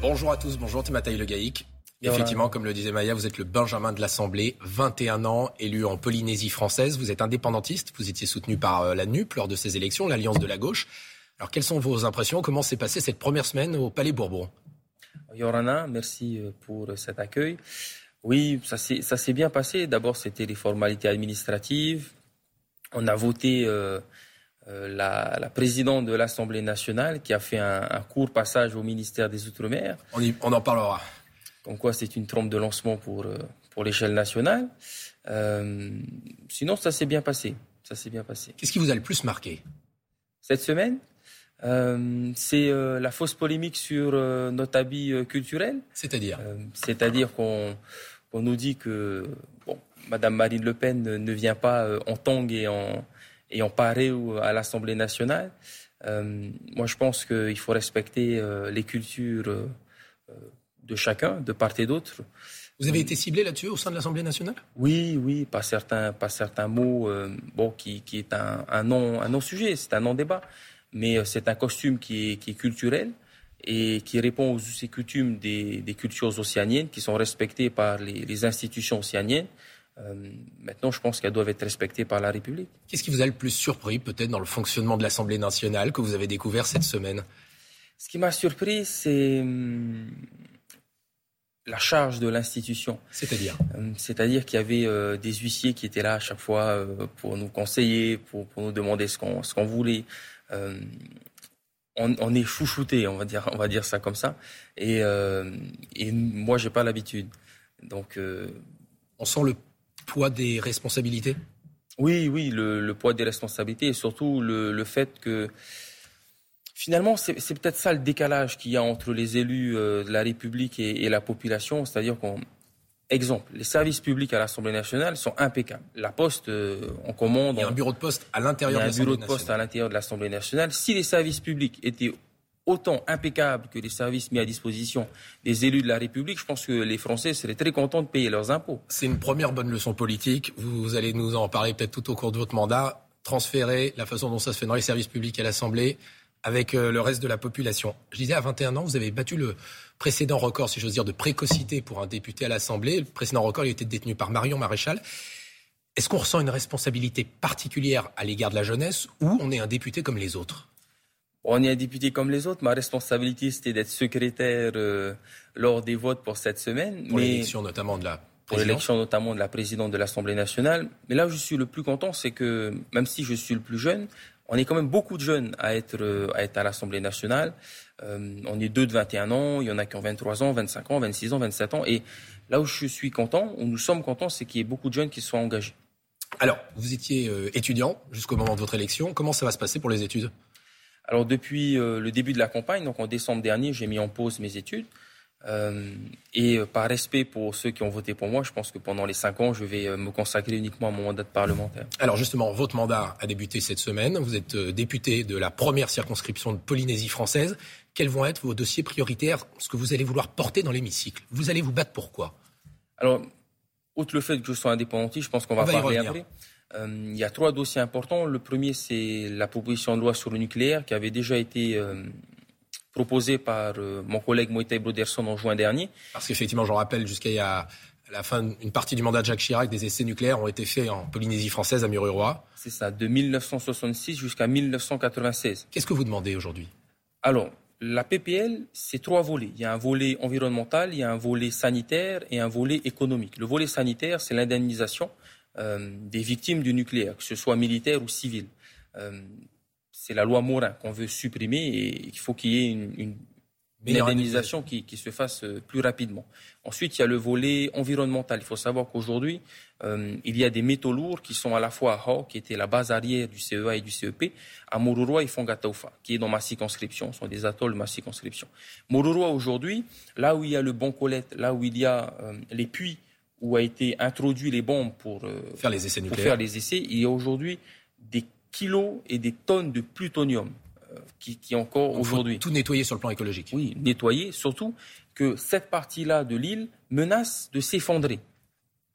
Bonjour à tous, bonjour Timataï Le Gaïc. Effectivement, comme le disait Maya, vous êtes le Benjamin de l'Assemblée, 21 ans, élu en Polynésie française. Vous êtes indépendantiste, vous étiez soutenu par euh, la NUP lors de ces élections, l'Alliance de la gauche. Alors, quelles sont vos impressions? Comment s'est passée cette première semaine au Palais Bourbon? Yorana, merci euh, pour cet accueil. Oui, ça s'est bien passé. D'abord, c'était les formalités administratives. On a voté euh, la, présidente de l'Assemblée nationale qui a fait un, court passage au ministère des Outre-mer. on en parlera. Donc quoi, c'est une trompe de lancement pour, euh, pour l'échelle nationale. Euh, sinon, ça s'est bien passé. Ça s'est bien passé. Qu'est-ce qui vous a le plus marqué? Cette semaine euh, C'est la fausse polémique sur notre habit culturel. C'est-à-dire? C'est-à-dire qu'on nous dit que bon, Madame Marine Le Pen ne, vient pas en tongue et en, et en paré à l'Assemblée nationale. moi, je pense qu'il faut respecter les cultures de chacun, de part et d'autre. Vous avez été ciblé là-dessus au sein de l'Assemblée nationale? Oui, oui, pas certains, pas certains mots, euh, bon, qui, qui, est un, un non, un non sujet, c'est un non débat, mais euh, c'est un costume qui est, qui est, culturel et qui répond aux us et coutumes des, des, cultures océaniennes qui sont respectées par les, les institutions océaniennes. Euh, maintenant, je pense qu'elles doivent être respectées par la République. Qu'est-ce qui vous a le plus surpris, peut-être, dans le fonctionnement de l'Assemblée nationale que vous avez découvert cette semaine? Ce qui m'a surpris, c'est hum, la charge de l'institution. C'est-à-dire? Euh, C'est-à-dire qu'il y avait euh, des huissiers qui étaient là à chaque fois euh, pour nous conseiller, pour, nous demander ce qu'on voulait. On, est chouchouté, on va dire, on va dire ça comme ça. Et, et moi, j'ai pas l'habitude. Donc, on sent le poids des responsabilités. Oui, oui, le, poids des responsabilités et surtout le, le fait que Finalement, c'est peut-être ça le décalage qu'il y a entre les élus euh, de la République et, la population. C'est-à-dire qu'on. Exemple, les services publics à l'Assemblée nationale sont impeccables. La poste, euh, on commande. Il y a un bureau de poste à l'intérieur de l'Assemblée nationale. un bureau de poste à l'intérieur de l'Assemblée nationale. Si les services publics étaient autant impeccables que les services mis à disposition des élus de la République, je pense que les Français seraient très contents de payer leurs impôts. C'est une première bonne leçon politique. Vous allez nous en parler peut-être tout au cours de votre mandat. Transférer la façon dont ça se fait dans les services publics à l'Assemblée avec euh, le reste de la population. Je disais, à 21 ans, vous avez battu le précédent record, si j'ose dire, de précocité pour un député à l'Assemblée. Le précédent record, il était détenu par Marion Maréchal. Est-ce qu'on ressent une responsabilité particulière à l'égard de la jeunesse ou on est un député comme les autres? On est un député comme les autres. Ma responsabilité, c'était d'être secrétaire euh, lors des votes pour cette semaine. Pour l'élection notamment de la pour l'élection notamment de la présidente de l'Assemblée nationale. Mais là où je suis le plus content, c'est que même si je suis le plus jeune, on est quand même beaucoup de jeunes à être, euh, à, être à l'Assemblée nationale. Euh, on est deux de 21 ans, il y en a qui ont 23 ans, 25 ans, 26 ans, 27 ans. Et là où je suis content, où nous sommes contents, c'est qu'il y ait beaucoup de jeunes qui soient engagés. Alors, vous étiez euh, étudiant jusqu'au moment de votre élection. Comment ça va se passer pour les études? Alors, depuis le début de la campagne, donc en décembre dernier, j'ai mis en pause mes études. Euh, et euh, par respect pour ceux qui ont voté pour moi, je pense que pendant les cinq ans, je vais euh, me consacrer uniquement à mon mandat de parlementaire. Alors justement, votre mandat a débuté cette semaine. Vous êtes député de la première circonscription de Polynésie française. Quels vont être vos dossiers prioritaires, ce que vous allez vouloir porter dans l'hémicycle? Vous allez vous battre pour quoi? Alors, outre le fait que je sois indépendantiste, je pense qu'on va, parler après. Il y a trois dossiers importants. Le premier, c'est la proposition de loi sur le nucléaire qui avait déjà été proposé par euh, mon collègue Moïta Broderson en juin dernier. Parce qu'effectivement, je rappelle, jusqu'à la fin, une partie du mandat de Jacques Chirac, des essais nucléaires ont été faits en Polynésie française, à Mururoa. C'est ça, de 1966 jusqu'à 1996. Qu'est-ce que vous demandez aujourd'hui? Alors, la PPL, c'est trois volets. Il y a un volet environnemental, il y a un volet sanitaire et un volet économique. Le volet sanitaire, c'est l'indemnisation euh, des victimes du nucléaire, que ce soit militaire ou civil. Euh, c'est la loi Morin qu'on veut supprimer et il faut qu'il y ait une, indemnisation qui, se fasse euh, plus rapidement. Ensuite, il y a le volet environnemental. Il faut savoir qu'aujourd'hui, euh, il y a des métaux lourds qui sont à la fois à Hau, qui était la base arrière du CEA et du CEP, à Moruroa et Fongataufa, qui est dans ma circonscription, ce sont des atolls de ma circonscription. Moruroa, aujourd'hui, là où il y a le bon colette, là où il y a euh, les puits où a été introduit les bombes pour, faire les essais pour faire les essais, il y a aujourd'hui des kilos et des tonnes de plutonium euh, qui, qui encore aujourd'hui. Tout nettoyer sur le plan écologique. Oui, nettoyer, surtout que cette partie-là de l'île menace de s'effondrer.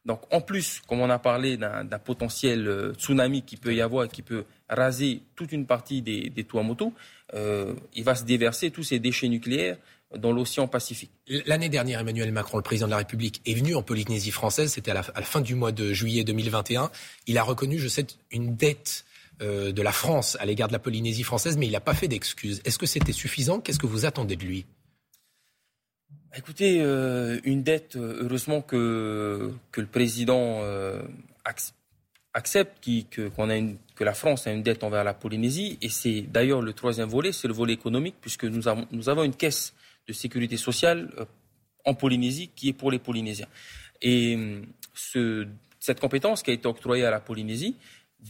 Donc en plus, comme on a parlé d'un potentiel euh, tsunami qui peut y avoir, qui peut raser toute une partie des, des Tuamotu, euh, il va se déverser tous ces déchets nucléaires dans l'océan Pacifique. L'année dernière, Emmanuel Macron, le président de la République, est venu en Polynésie française. C'était à, la fin du mois de juillet 2021. Il a reconnu, je sais, une dette euh, de la France à l'égard de la Polynésie française, mais il n'a pas fait d'excuses. Est-ce que c'était suffisant? Qu'est-ce que vous attendez de lui? Écoutez, euh, une dette, euh, heureusement que, que le président accepte que, qu'on a une, que la France a une dette envers la Polynésie. Et c'est d'ailleurs le troisième volet, c'est le volet économique, puisque nous avons, nous avons une caisse de sécurité sociale en Polynésie qui est pour les Polynésiens. Et ce, cette compétence qui a été octroyée à la Polynésie,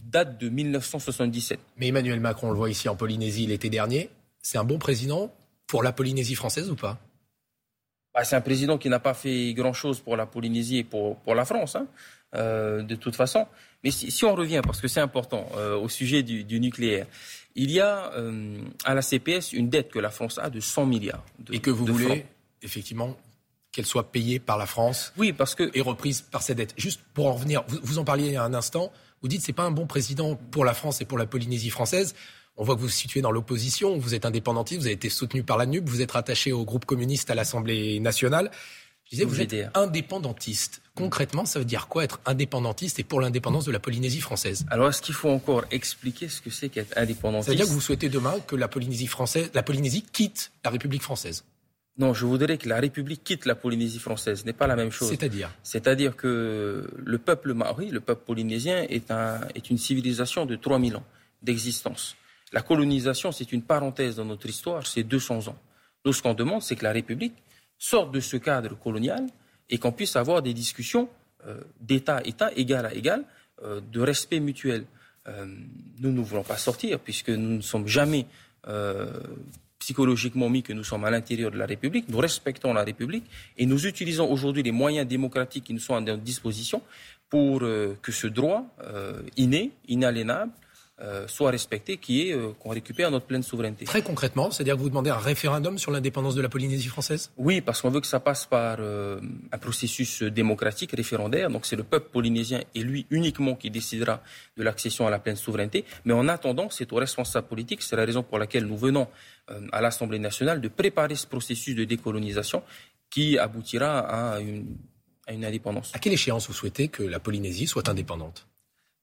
date de 1977. Mais Emmanuel Macron, on le voit ici en Polynésie l'été dernier, c'est un bon président pour la Polynésie française ou pas? Bah, C'est un président qui n'a pas fait grand-chose pour la Polynésie et pour, pour la France, hein, euh, de toute façon. Mais si, on revient, parce que c'est important, euh, au sujet du, nucléaire, il y a euh, à la CPS une dette que la France a de 100 milliards. et que vous voulez, effectivement, qu'elle soit payée par la France oui, parce que... et reprise par cette dette. Juste pour en revenir, vous, vous en parliez il y a un instant, vous dites que ce n'est pas un bon président pour la France et pour la Polynésie française. On voit que vous vous situez dans l'opposition, vous êtes indépendantiste, vous avez été soutenu par la NUP, vous êtes rattaché au groupe communiste à l'Assemblée nationale. Je disais, vous êtes indépendantiste. Concrètement, ça veut dire quoi être indépendantiste et pour l'indépendance de la Polynésie française? Alors, est-ce qu'il faut encore expliquer ce que c'est qu'être indépendantiste? C'est-à-dire que vous souhaitez demain que la Polynésie française, la Polynésie quitte la République française? Non, je voudrais que la République quitte la Polynésie française. Ce n'est pas la même chose. C'est-à-dire? C'est-à-dire que le peuple maori, le peuple polynésien, est, un, est une civilisation de 3000 ans d'existence. La colonisation, c'est une parenthèse dans notre histoire, c'est 200 ans. Nous, ce qu'on demande, c'est que la République sorte de ce cadre colonial et qu'on puisse avoir des discussions euh, d'État-État, égal à égal, euh, de respect mutuel. Euh, nous ne voulons pas sortir puisque nous ne sommes jamais psychologiquement mis que nous sommes à l'intérieur de la République, nous respectons la République et nous utilisons aujourd'hui les moyens démocratiques qui nous sont à notre disposition pour que ce droit inné, inaliénable, euh, soit respecté, qui est euh, qu'on récupère notre pleine souveraineté. Très concrètement, c'est-à-dire que vous demandez un référendum sur l'indépendance de la Polynésie française? Oui, parce qu'on veut que ça passe par euh, un processus démocratique, référendaire. Donc c'est le peuple polynésien et lui uniquement qui décidera de l'accession à la pleine souveraineté. Mais en attendant, c'est aux responsables politiques, c'est la raison pour laquelle nous venons à l'Assemblée nationale de préparer ce processus de décolonisation qui aboutira à une, à une indépendance. À quelle échéance vous souhaitez que la Polynésie soit indépendante?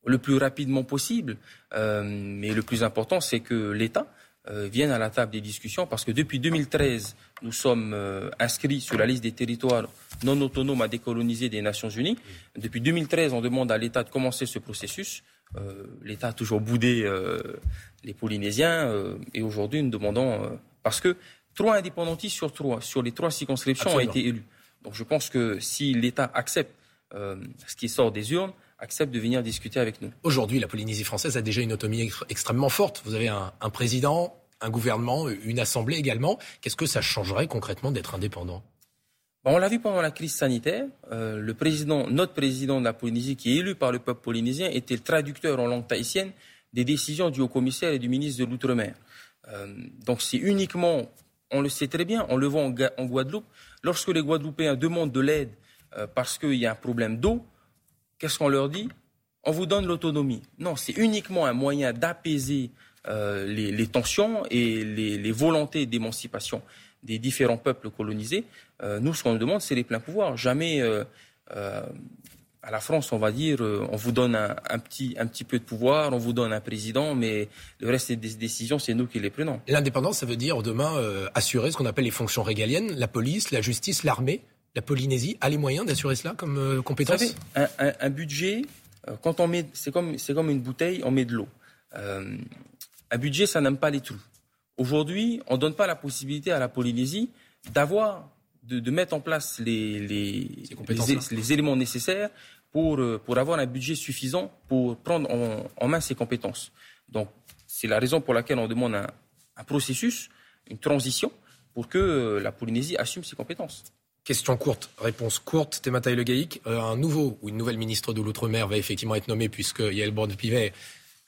Le plus rapidement possible. Euh, mais le plus important, c'est que l'État euh, vienne à la table des discussions, parce que depuis 2013, nous sommes euh, inscrits sur la liste des territoires non autonomes à décoloniser des Nations Unies. Depuis 2013, on demande à l'État de commencer ce processus. L'État a toujours boudé les Polynésiens, et aujourd'hui, nous demandons parce que trois indépendantistes sur trois, sur les trois circonscriptions ont été élus. Donc je pense que si l'État accepte ce qui sort des urnes, accepte de venir discuter avec nous. Aujourd'hui, la Polynésie française a déjà une autonomie extrêmement forte. Vous avez un, président, un gouvernement, une assemblée également. Qu'est-ce que ça changerait concrètement d'être indépendant? On l'a vu pendant la crise sanitaire. Euh, le président, notre président de la Polynésie, qui est élu par le peuple polynésien, était le traducteur en langue tahitienne des décisions du haut-commissaire et du ministre de l'Outre-mer. Euh, donc c'est uniquement, on le sait très bien, on le voit en, Guadeloupe, lorsque les Guadeloupéens demandent de l'aide euh, parce qu'il y a un problème d'eau, qu'est-ce qu'on leur dit? On vous donne l'autonomie. Non, c'est uniquement un moyen d'apaiser euh, les, tensions et les, volontés d'émancipation des différents peuples colonisés. Euh, nous, ce qu'on demande, c'est les pleins pouvoirs. Jamais euh, à la France, on va dire, on vous donne un, petit, un petit peu de pouvoir, on vous donne un président, mais le reste des décisions, c'est nous qui les prenons. L'indépendance, ça veut dire demain assurer ce qu'on appelle les fonctions régaliennes, la police, la justice, l'armée? La Polynésie a les moyens d'assurer cela comme euh, compétence Vous savez, un, budget, euh, quand on met, c'est comme, c'est comme une bouteille, on met de l'eau. Euh, un budget, ça n'aime pas les trous. Aujourd'hui, on ne donne pas la possibilité à la Polynésie d'avoir, de, mettre en place les, les, les, éléments nécessaires pour, pour avoir un budget suffisant pour prendre en, main ses compétences. Donc, c'est la raison pour laquelle on demande un, un processus, une transition, pour que la Polynésie assume ses compétences. Question courte, réponse courte. Thémataï Le Gaïc, euh, un nouveau ou une nouvelle ministre de l'Outre-mer va effectivement être nommée puisque Yael Borne-Pivet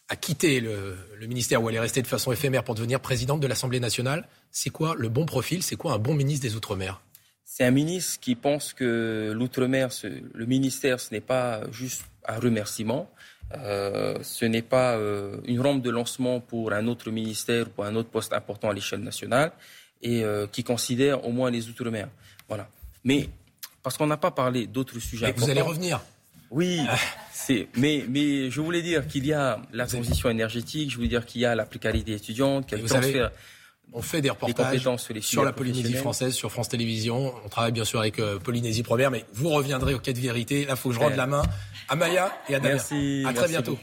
a quitté le, ministère où elle est restée de façon éphémère pour devenir présidente de l'Assemblée nationale. C'est quoi le bon profil? C'est quoi un bon ministre des Outre-mer? C'est un ministre qui pense que l'outre-mer, le ministère, ce n'est pas juste un remerciement, euh, ce n'est pas euh, une rampe de lancement pour un autre ministère, pour un autre poste important à l'échelle nationale, et qui considère au moins les outre-mer. Voilà. Mais parce qu'on n'a pas parlé d'autres sujets. vous allez revenir. Oui, c'est. Mais mais je voulais dire qu'il y a la transition énergétique. Je voulais dire qu'il y a la précarité étudiante, qu'il y a le transfert on fait des reportages sur, la Polynésie française, sur France Télévisions. On travaille bien sûr avec euh, Polynésie Première, mais vous reviendrez au quai de vérité. Là, il faut que je rende la main à Maya et à Damien. Merci. À très bientôt.